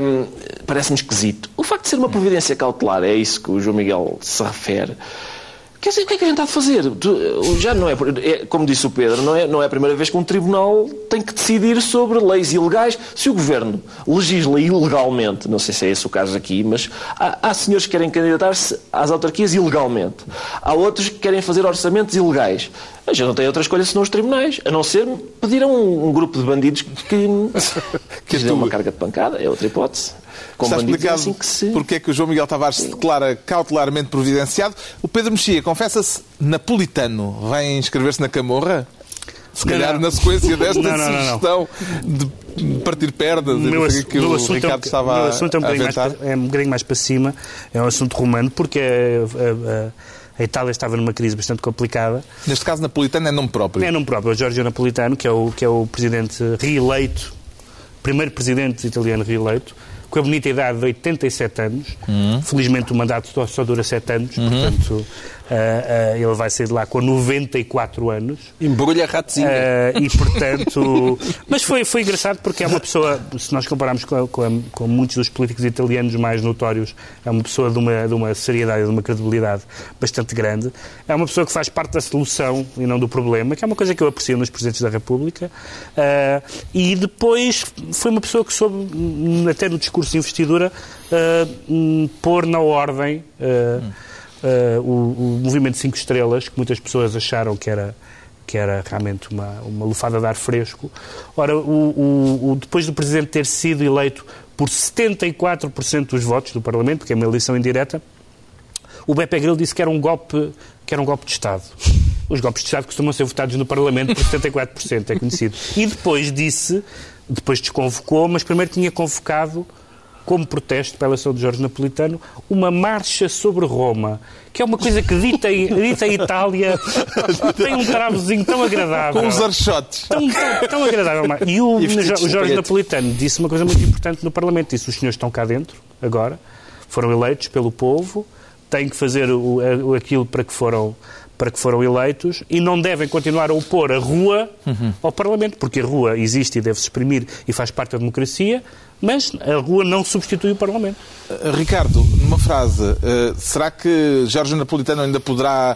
um, parece-me esquisito. O facto de ser uma providência cautelar, é isso que o João Miguel se refere, Quer dizer, o que é que a gente está a fazer? Já não é, é, como disse o Pedro, não é, não é a primeira vez que um tribunal tem que decidir sobre leis ilegais. Se o governo legisla ilegalmente, não sei se é esse o caso aqui, mas há, há senhores que querem candidatar-se às autarquias ilegalmente. Há outros que querem fazer orçamentos ilegais. A gente não tem outra escolha senão os tribunais, a não ser pedir a um, um grupo de bandidos que, que, que uma carga de pancada, é outra hipótese. Com Está explicado assim que se... porque é que o João Miguel Tavares se declara cautelarmente providenciado. O Pedro Mexia confessa-se napolitano. Vai inscrever-se na Camorra? Se calhar não, na sequência desta não, não, sugestão de partir perdas, meu, que o assunto Ricardo é um, estava meu assunto é um, mais, é um bocadinho mais para cima, é um assunto romano, porque é, é, a Itália estava numa crise bastante complicada. Neste caso, Napolitano é nome próprio. É nome próprio, é o Giorgio Napolitano, que é o, que é o presidente reeleito, primeiro presidente italiano reeleito, com a bonita idade de 87 anos. Uhum. Felizmente o mandato só, só dura 7 anos, portanto ah, ah, ele vai sair de lá com 94 anos. Embrulha ratozinho. Ah, e portanto. Mas foi, foi engraçado porque é uma pessoa, se nós compararmos com, com com muitos dos políticos italianos mais notórios, é uma pessoa de uma, de uma seriedade e de uma credibilidade bastante grande. É uma pessoa que faz parte da solução e não do problema, que é uma coisa que eu aprecio nos presidentes da República. E depois foi uma pessoa que soube, hum, até no discurso de investidura, hum, pôr na ordem. ah, Uh, o, o movimento Cinco Estrelas, que muitas pessoas acharam que era, que era realmente uma, uma lufada de ar fresco. Ora, o, o- depois do Presidente ter sido eleito por 74% dos votos do Parlamento, porque é uma eleição indireta, o Beppe Grillo disse que era um golpe, que era um golpe de Estado. Os golpes de Estado costumam ser votados no Parlamento por 74%, é conhecido. E depois disse, depois desconvocou, mas primeiro tinha convocado, como protesto pela eleição de Jorge Napolitano, uma marcha sobre Roma, que é uma coisa que dita em, dita Itália, tem um travozinho tão agradável. Com os archotes. Tão, tão, tão agradável. E o, E o Jorge. Napolitano disse uma coisa muito importante no Parlamento. Disse, os senhores estão cá dentro, agora, foram eleitos pelo povo, têm que fazer o, aquilo para que foram para que foram eleitos e não devem continuar a opor a rua ao Parlamento, porque a rua existe e deve-se exprimir e faz parte da democracia, mas a rua não substitui o Parlamento. Uh, Ricardo, numa frase, uh, será que Jorge Napolitano ainda poderá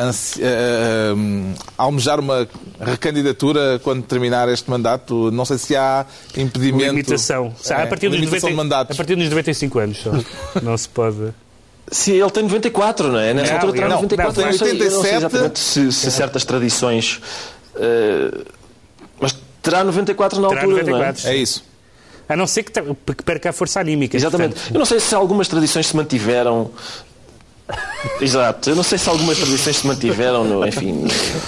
ansi- uh, um, almejar uma recandidatura quando terminar este mandato? Não sei se há impedimento. Limitação. É, a, partir dos limitação 90 de mandatos. a partir dos 95 anos só. não se pode. Sim, ele tem 94, não é? Nessa Não, altura terá não, 94. não, não não sei 87. exatamente se, se certas tradições. eh, mas terá 94 na Terá altura, não é? 94. É isso. A não ser que, que perca a força anímica. Exatamente. portanto. Eu não sei se algumas tradições se mantiveram. Exato. Eu não sei se algumas tradições se mantiveram, no, enfim,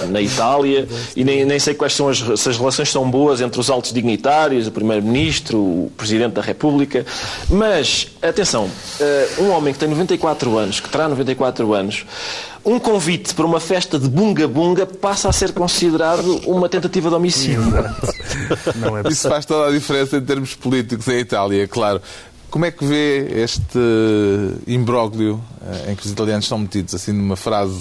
na Itália e nem, nem sei quais são as, se as relações são boas entre os altos dignitários, o Primeiro-Ministro, o Presidente da República. Mas, atenção, eh, um homem que tem 94 anos, que terá 94 anos, um convite para uma festa de bunga-bunga passa a ser considerado uma tentativa de homicídio. Não é Isso faz toda a diferença em termos políticos em Itália, claro. Como é que vê este imbróglio eh, em que os italianos estão metidos, assim, numa frase?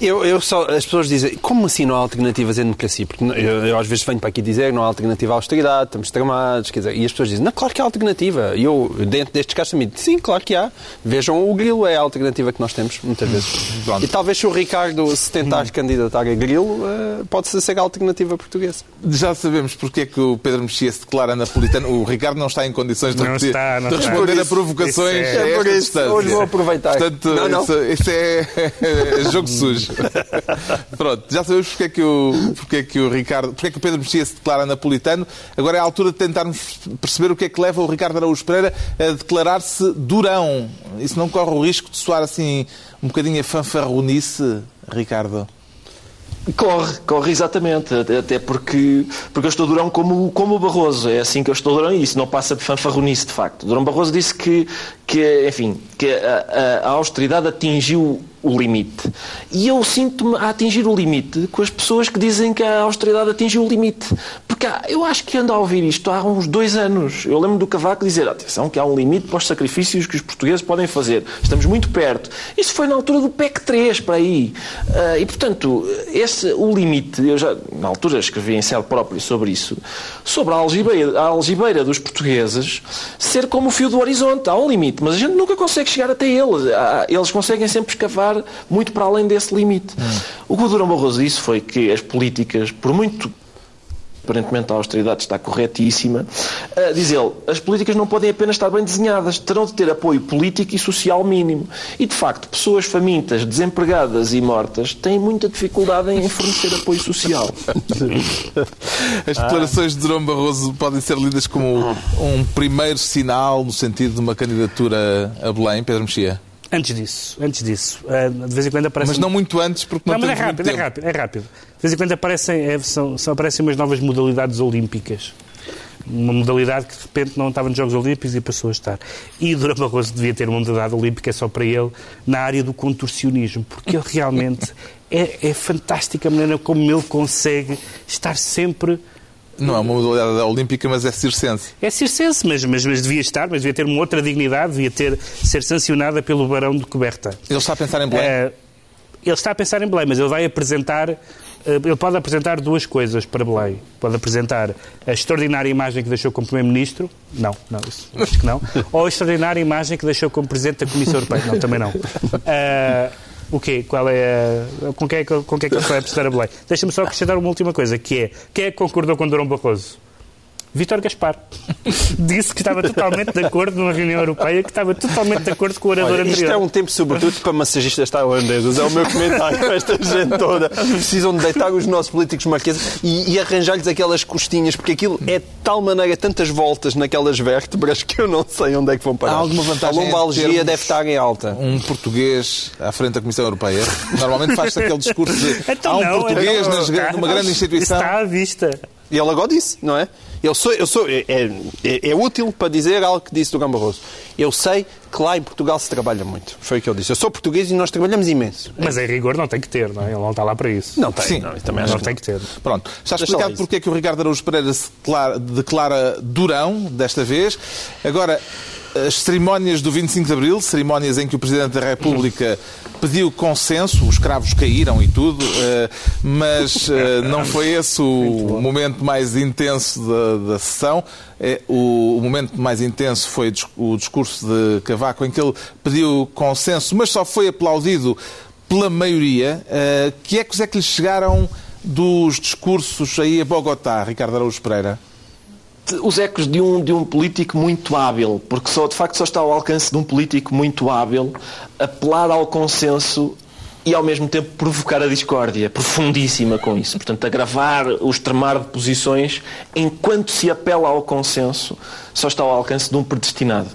Eu, eu só, as pessoas dizem, como assim não há alternativas em democracia? Porque eu, eu às vezes venho para aqui dizer não há alternativa à austeridade, estamos tramados, quer dizer, e as pessoas dizem, não, claro que há alternativa. E eu, dentro destes casos, também digo, sim, claro que há. Vejam, o grilo é a alternativa que nós temos, muitas vezes. Pronto. E talvez se o Ricardo se tentar candidatar a grilo, eh, pode ser a alternativa portuguesa. Já sabemos porque é que o Pedro Mexia se declara napolitano. O Ricardo não está em condições de, Não repetir- está, não de está. responder Por a isso- provocações isso é- é por isso. Hoje vou aproveitar. Portanto, Não, não. Isso, isso é jogo sujo. Pronto, já sabemos porque é que o, porque é que o Ricardo, porque é que o Pedro Mexia se declara napolitano. Agora é a altura de tentarmos perceber o que é que leva o Ricardo Araújo Pereira a declarar-se durão. Isso não corre o risco de soar assim um bocadinho a fanfarronice, Ricardo? Corre, corre exatamente, até porque, porque eu estou durão como, como o Barroso, é assim que eu estou durão e isso não passa de fanfarronice, de facto. Durão Barroso disse que, que enfim, que a, a- a austeridade atingiu o limite. E eu sinto-me a atingir o limite com as pessoas que dizem que a austeridade atingiu o limite. Porque há- eu acho que ando a ouvir isto há uns dois anos. Eu lembro do Cavaco dizer, atenção, que há um limite para os sacrifícios que os portugueses podem fazer. Estamos muito perto. Isso foi na altura do PEC 3, para aí. Ah, e, portanto, esse, o limite, eu já, na altura, escrevi em céu próprio sobre isso, sobre a algibeira, a algibeira dos portugueses ser como o fio do horizonte. Há um limite, mas a gente nunca consegue chegar até ele. Há- Eles conseguem sempre escavar muito para além desse limite. O que o Durão Barroso disse foi que as políticas, por muito aparentemente a austeridade está corretíssima, ah, diz ele, as políticas não podem apenas estar bem desenhadas, terão de ter apoio político e social mínimo. E, de facto, pessoas famintas, desempregadas e mortas têm muita dificuldade em fornecer apoio social. As declarações de Durão Barroso podem ser lidas como um primeiro sinal no sentido de uma candidatura a Belém, Pedro Mexia. Antes disso, antes disso, ah, de vez em quando aparecem... Mas não muito antes, porque não, Não, mas é rápido, é rápido, é rápido. De vez em quando aparecem, é, são, são- aparecem umas novas modalidades olímpicas. Uma modalidade que de repente não estava nos Jogos Olímpicos e passou a estar. E Durão Barroso devia ter uma modalidade olímpica só para ele na área do contorcionismo, porque ele realmente é, é fantástica a maneira como ele consegue estar sempre Não é uma modalidade olímpica, mas é circense. É circense, mas, mas, mas devia estar, mas devia ter uma outra dignidade, devia ter, ser sancionada pelo Barão de Coberta. Ele está a pensar em Belém? Eh, ele está a pensar em Belém, mas ele vai apresentar. eh, Ele pode apresentar duas coisas para Belém. Pode apresentar a extraordinária imagem que deixou como Primeiro-Ministro. Não, não, isso, acho que não. Ou a extraordinária imagem que deixou como Presidente da Comissão Europeia. Não, também não. Eh, o quê? Qual é a... com, é que, com quem é que ele vai apresentar a Belém? Deixa-me só acrescentar uma última coisa, que é quem é que concordou com Durão Barroso? Vítor Gaspar. Disse que estava totalmente de acordo numa reunião europeia, que estava totalmente de acordo com o orador Olha, isto anterior. é um tempo, sobretudo, para massagistas tailandeses. É o meu comentário. Esta gente toda precisam de deitar os nossos políticos marqueses e, e arranjar-lhes aquelas costinhas, porque aquilo é de tal maneira, tantas voltas naquelas vértebras que eu não sei onde é que vão parar. Há alguma vantagem A lombalgia deve estar em alta. Um português à frente da Comissão Europeia. Normalmente faz-se aquele discurso de Então há um não, português então, nas- numa grande instituição. Está à vista. E ele agora disse, não é? Eu sou, eu sou, é, é, é útil para dizer algo que disse do Gão Barroso. Eu sei que lá em Portugal se trabalha muito. Foi o que ele disse. Eu sou português e nós trabalhamos imenso. Mas em rigor não tem que ter, não é? Ele não está lá para isso. Não tem. Sim. não, eu também não que tem não. que ter. Pronto, está explicado porque é que o Ricardo Araújo Pereira se declara, declara durão desta vez. Agora, as cerimónias do 25 de Abril, cerimónias em que o Presidente da República pediu consenso, os cravos caíram e tudo, eh, mas eh, não foi esse o momento mais intenso da, da sessão. Eh, O, momento mais intenso foi o discurso de Cavaco, em que ele pediu consenso, mas só foi aplaudido pela maioria. Eh, Que ecos é que lhe chegaram dos discursos aí a Bogotá, Ricardo Araújo Pereira? Os ecos de um, de um político muito hábil, porque só, de facto só está ao alcance de um político muito hábil apelar ao consenso e ao mesmo tempo provocar a discórdia profundíssima com isso. Portanto, agravar o extremar de posições enquanto se apela ao consenso só está ao alcance de um predestinado.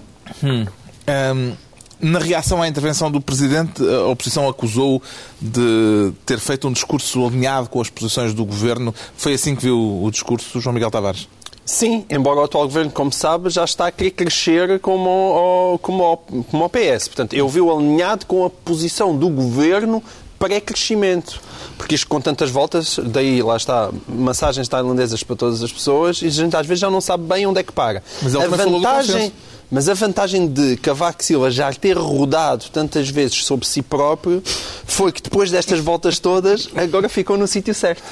Ahm, na reação à intervenção do Presidente, a oposição acusou de ter feito um discurso alinhado com as posições do Governo. Foi assim que viu o discurso, João Miguel Tavares? Sim, embora o atual governo, como sabe, já está a querer crescer como o, como o, como o PS. Portanto, eu vi-o alinhado com a posição do governo pré-crescimento. Porque isto com tantas voltas, daí lá está, massagens tailandesas para todas as pessoas e a gente às vezes já não sabe bem onde é que para. Mas ele a vantagem, mas a vantagem de Cavaco Silva já ter rodado tantas vezes sobre si próprio foi que depois destas voltas todas, agora ficou no sítio certo.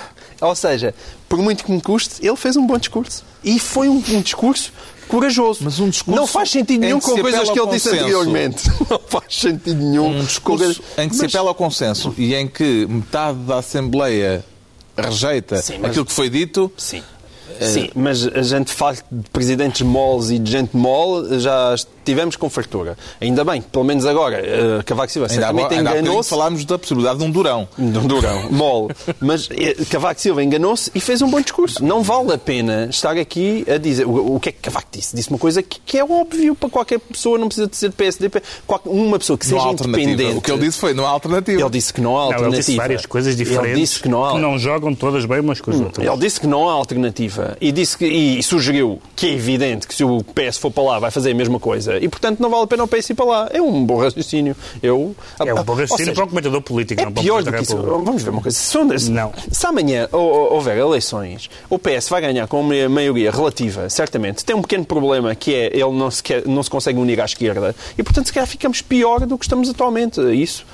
Ou seja, por muito que me custe, ele fez um bom discurso. E foi um, um discurso corajoso. Mas um discurso Não faz sentido nenhum com coisas que ele disse consenso. anteriormente. Não faz sentido nenhum. Um discurso em que se apela ao consenso e em que metade da Assembleia rejeita Sim, mas- aquilo que foi dito. Sim. Sim, mas a gente fala de presidentes moles e de gente mole, já tivemos com fartura. Ainda bem, pelo menos agora, uh, Cavaco Silva Ainda, certamente enganou-se. falámos da possibilidade de um durão. De um durão, mole. Mas eh, Cavaco Silva enganou-se e fez um bom discurso. Não vale a pena estar aqui a dizer. O, o que é que Cavaco disse? Disse uma coisa que, que é óbvio para qualquer pessoa, não precisa dizer PSD, uma pessoa que Não seja alternativa. independente. O que ele disse foi: não há alternativa. Ele disse que não há Não, alternativa. ele disse várias coisas diferentes Ele disse que não há. jogam todas bem umas com as outras. Ele disse que não há alternativa e, disse que, e sugeriu que é evidente que se o PS for para lá vai fazer a mesma coisa e, portanto, não vale a pena o PS ir para lá. É um bom raciocínio. Eu, É um bom Ou raciocínio seja, para um comentador político, É não pior do que isso. Vamos ver uma coisa. Se, onde- Não. se amanhã ou- ou houver eleições, o PS vai ganhar com uma maioria relativa, certamente. Tem um pequeno problema que é ele não se, quer- não se consegue unir à esquerda e, portanto, se calhar ficamos pior do que estamos atualmente. Isso.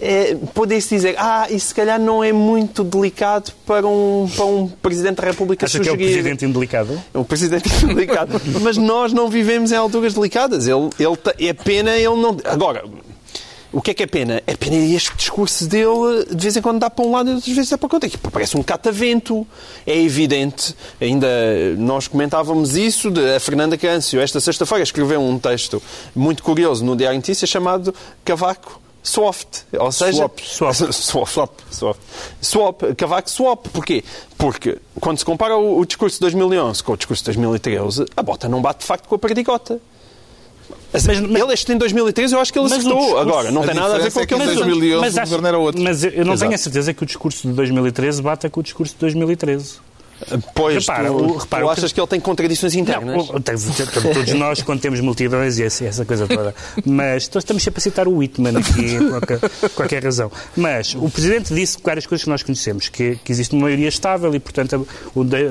É, Poder-se dizer, ah, isso se calhar não é muito delicado para um, para um Presidente da República Acha que é o sugerir. Presidente indelicado? É um presidente delicado. Mas nós não vivemos em alturas delicadas. Ele, ele, é pena ele não. Agora, o que é que é pena? É pena este discurso dele de vez em quando dá para um lado e outras vezes dá para o outro. Parece um catavento. É evidente. Ainda nós comentávamos isso de a Fernanda Câncio, esta sexta-feira, escreveu um texto muito curioso no Diário Notícias chamado Cavaco. Soft, ou seja, Swap. Swap. swap, swap, swap. Swap, Cavaco swap. Porquê? Porque quando se compara o, o discurso de 2011 com o discurso de 2013, a bota não bate de facto com a perdigota. Mas- mas- ele, este em 2013, eu acho que ele Mas o acertou. discurso- Agora, não a tem nada a ver com é que em mas, 2011 o acho- governo era outro. Mas eu não Exato. tenho a certeza que o discurso de 2013 bata com o discurso de 2013. Pois, Repara, tu, o- repara, tu achas que- que ele tem contradições internas? Não, todos nós, quando temos multidões e essa, coisa toda. Mas estamos sempre a citar o Whitman aqui, por qualquer, qualquer razão. Mas o Presidente disse várias coisas que nós conhecemos, que, que existe uma maioria estável e, portanto,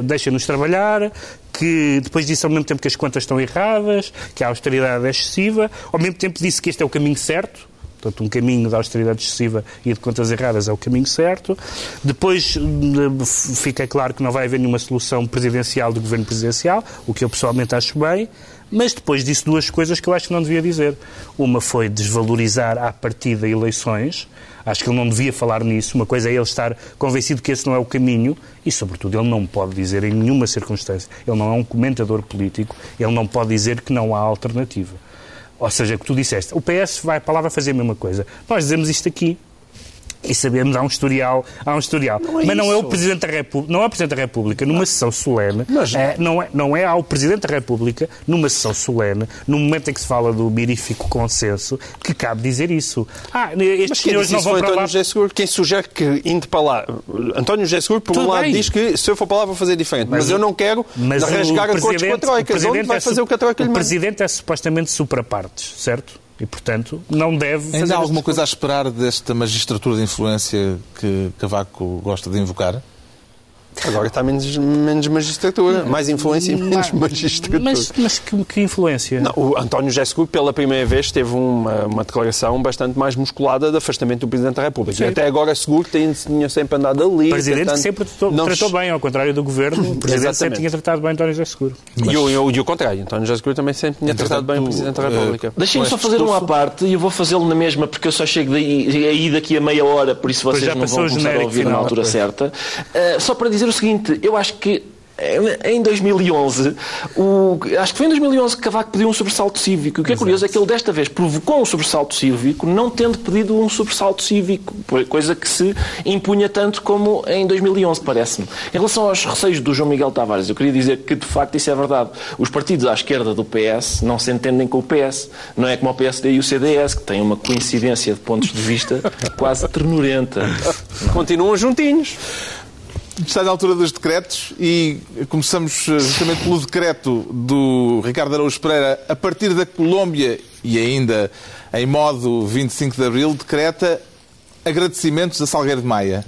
deixa-nos trabalhar, que depois disse ao mesmo tempo que as contas estão erradas, que a austeridade é excessiva, ao mesmo tempo disse que este é o caminho certo, Portanto, um caminho de austeridade excessiva e de contas erradas é o caminho certo. Depois hum, fica claro que não vai haver nenhuma solução presidencial do governo presidencial, o que eu pessoalmente acho bem. Mas depois disse duas coisas que eu acho que não devia dizer. Uma foi desvalorizar à partida eleições. Acho que ele não devia falar nisso. Uma coisa é ele estar convencido que esse não é o caminho e, sobretudo, ele não pode dizer em nenhuma circunstância. Ele não é um comentador político. Ele não pode dizer que não há alternativa. Ou seja, que tu disseste, o PS vai para lá vai fazer a mesma coisa. Nós dizemos isto aqui e sabemos, há um historial, há um historial. é Mas não é o isso. Presidente da República, não é o Presidente da República numa sessão solene, é, não, é, não é ao Presidente da República numa sessão solene, no momento em que se fala do mirífico consenso, que cabe dizer isso. Ah, estes Mas senhores não isso vão para António lá. José Seguro. Quem sugere que, indo para lá... António José Seguro, por um Tudo lado, bem. diz que se eu for para lá vou fazer diferente. Mas, Mas eu o- não quero Mas o rasgar acordos com a Troika. o Presidente Onde vai é fazer o que a Troika lhe O manda? Presidente é supostamente supra-partes, certo? E, portanto, não deve fazer Ainda há alguma coisa a esperar desta magistratura de influência que Cavaco gosta de invocar? Agora está menos, menos magistratura. Mais influência e menos magistratura. Mas, mas que, que influência? Não, o António José Seguro, pela primeira vez, teve uma, uma declaração bastante mais musculada de afastamento do Presidente da República. E até agora, Seguro tem, tinha sempre andado ali. O Presidente tentando- sempre tratou, não tratou bem, ao contrário do Governo, o Presidente sempre Exatamente. tinha tratado bem António José Seguro. E, o, e o- e o contrário. António José Seguro também sempre tinha Entretanto, tratado bem o Presidente da República. Deixem-me Com só fazer um à parte e eu vou fazê-lo na mesma porque eu só chego daí, aí daqui a meia hora, por isso vocês já não vão começar a ouvir na final, altura pois. certa. Uh, só para dizer o seguinte, eu acho que eh, em 2011, o, acho que foi em 2011 que Cavaco pediu um sobressalto cívico. O que é curioso é que ele desta vez provocou um sobressalto cívico, não tendo pedido um sobressalto cívico, coisa que se impunha tanto como em 2011, parece-me. Em relação aos receios do João Miguel Tavares, eu queria dizer que de facto isso é verdade. Os partidos à esquerda do PS não se entendem com o PS. Não é como o PSD e o CDS, que têm uma coincidência de pontos de vista quase ternurenta. Continuam juntinhos. Está na altura dos decretos e começamos eh, justamente pelo decreto do Ricardo Araújo Pereira. A partir da Colômbia e ainda em modo 25 de Abril, decreta agradecimentos a Salgueiro de Maia.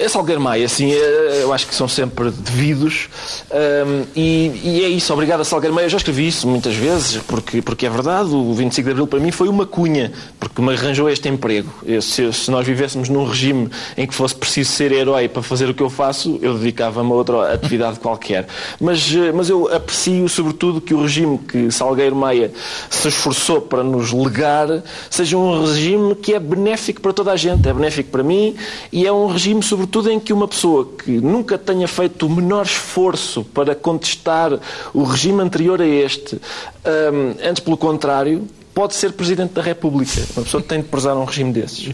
É Salgueiro Maia, eh, eu acho que são sempre devidos hum, e, e é isso, obrigado a Salgueiro Maia. Eu já escrevi isso muitas vezes, porque, porque é verdade, o 25 de Abril para mim foi uma cunha, porque me arranjou este emprego. Eu, se, se nós vivêssemos num regime em que fosse preciso ser herói para fazer o que eu faço, eu dedicava-me a outra atividade qualquer. Mas, eh, mas eu aprecio, sobretudo, que o regime que Salgueiro Maia se esforçou para nos legar seja um regime que é benéfico para toda a gente, é benéfico para mim e é um regime, sobretudo, em que uma pessoa que nunca tenha feito o menor esforço para contestar o regime anterior a este, hum, antes pelo contrário, pode ser Presidente da República. Uma pessoa tem de prezar um regime desses.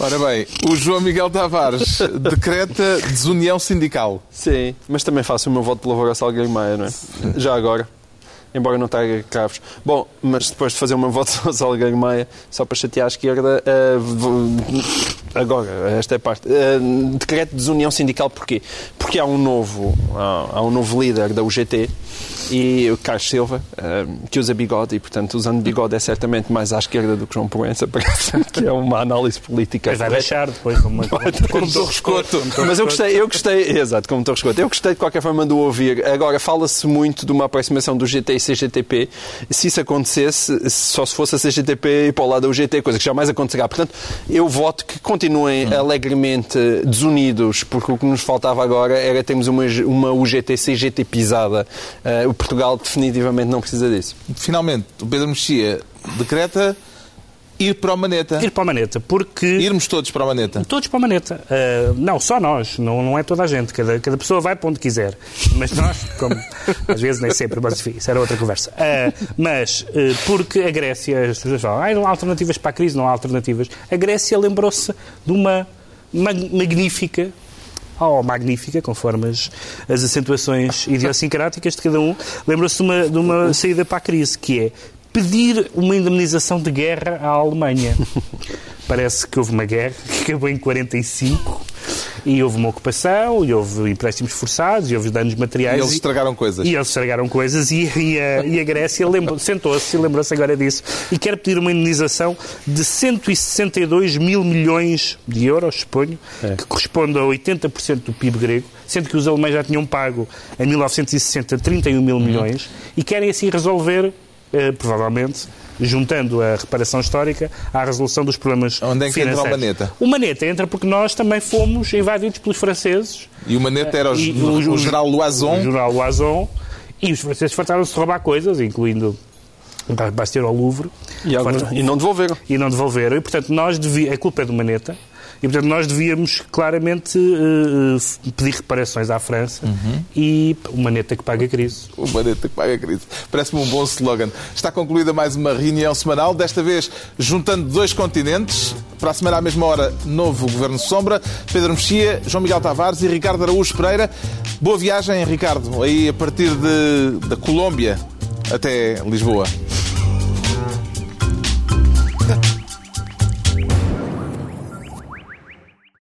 Ora bem, o João Miguel Tavares decreta desunião sindical. Sim, mas também faço o meu voto de louvor a Salgueiro Maia, não é? Já agora. Embora não traga cravos. Bom, mas depois de fazer o meu voto a Salgueiro Maia, só para chatear a esquerda, vou- agora, esta é a parte. Eh, decreto de desunião sindical, porquê? Porque há um novo, há, há um novo líder da UGT e o Carlos Silva, eh, que usa bigode, e portanto, usando bigode é certamente mais à esquerda do que João Proença, parece que é uma análise política. Mas vai deixar depois como, como, Como Torres Escoto. Mas eu gostei, eu gostei, exato, como Torres Couto. Eu gostei de qualquer forma de o ouvir. Agora, fala-se muito de uma aproximação do GT e CGTP. Se isso acontecesse, só se fosse a CGTP e para o lado da UGT, coisa que jamais acontecerá. Portanto, eu voto que continuem alegremente desunidos, porque o que nos faltava agora era termos uma, uma UGT CGT pisada. Uh, o Portugal definitivamente não precisa disso. Finalmente, o Pedro Mexia decreta ir para o Maneta. ir para a maneta, porque... Irmos todos para o Maneta. Todos para a maneta. Ah, não, só nós, não, não é toda a gente. Cada, cada pessoa vai para onde quiser. Mas nós, como às vezes nem sempre, mas enfim, isso era outra conversa. Ah, mas eh, porque a Grécia, as pessoas falam, "Ai, não há alternativas para a crise, não há alternativas. A Grécia lembrou-se de uma mag- magnífica ou magnífica, conforme as, as acentuações idiosincráticas de cada um, lembrou-se de uma, de uma saída para a crise, que é pedir uma indemnização de guerra à Alemanha. Parece que houve uma guerra que acabou em 45 E houve uma ocupação, e houve empréstimos forçados, e houve danos materiais. E eles estragaram coisas. E eles estragaram coisas e, e, a, e a, Grécia sentou-se e lembrou-se agora disso e quer pedir uma indenização de 162 mil milhões de euros, suponho, é. que corresponde a 80% do PIB grego, sendo que os alemães já tinham pago em 1960 31 mil milhões uhum. e querem assim resolver, provavelmente, juntando a reparação histórica à resolução dos problemas Onde é que financeiros. entra o Maneta? O Maneta entra porque nós também fomos invadidos pelos franceses. E o Maneta era o, o, o general Loison. O general Loison. E os franceses fartaram-se de roubar coisas, incluindo basta ir ao Louvre. E, e, não devolveram. E não devolveram. E, portanto, nós devíamos... A culpa é do Maneta. E, portanto, nós devíamos claramente uh, pedir reparações à França uhum. e o maneta que paga a crise. O maneta que paga a crise. Parece-me um bom slogan. Está concluída mais uma reunião semanal, desta vez juntando dois continentes. Para a semana, à mesma hora, novo Governo Sombra. Pedro Mexia, João Miguel Tavares e Ricardo Araújo Pereira. Boa viagem, Ricardo, aí a partir de, da Colômbia até Lisboa.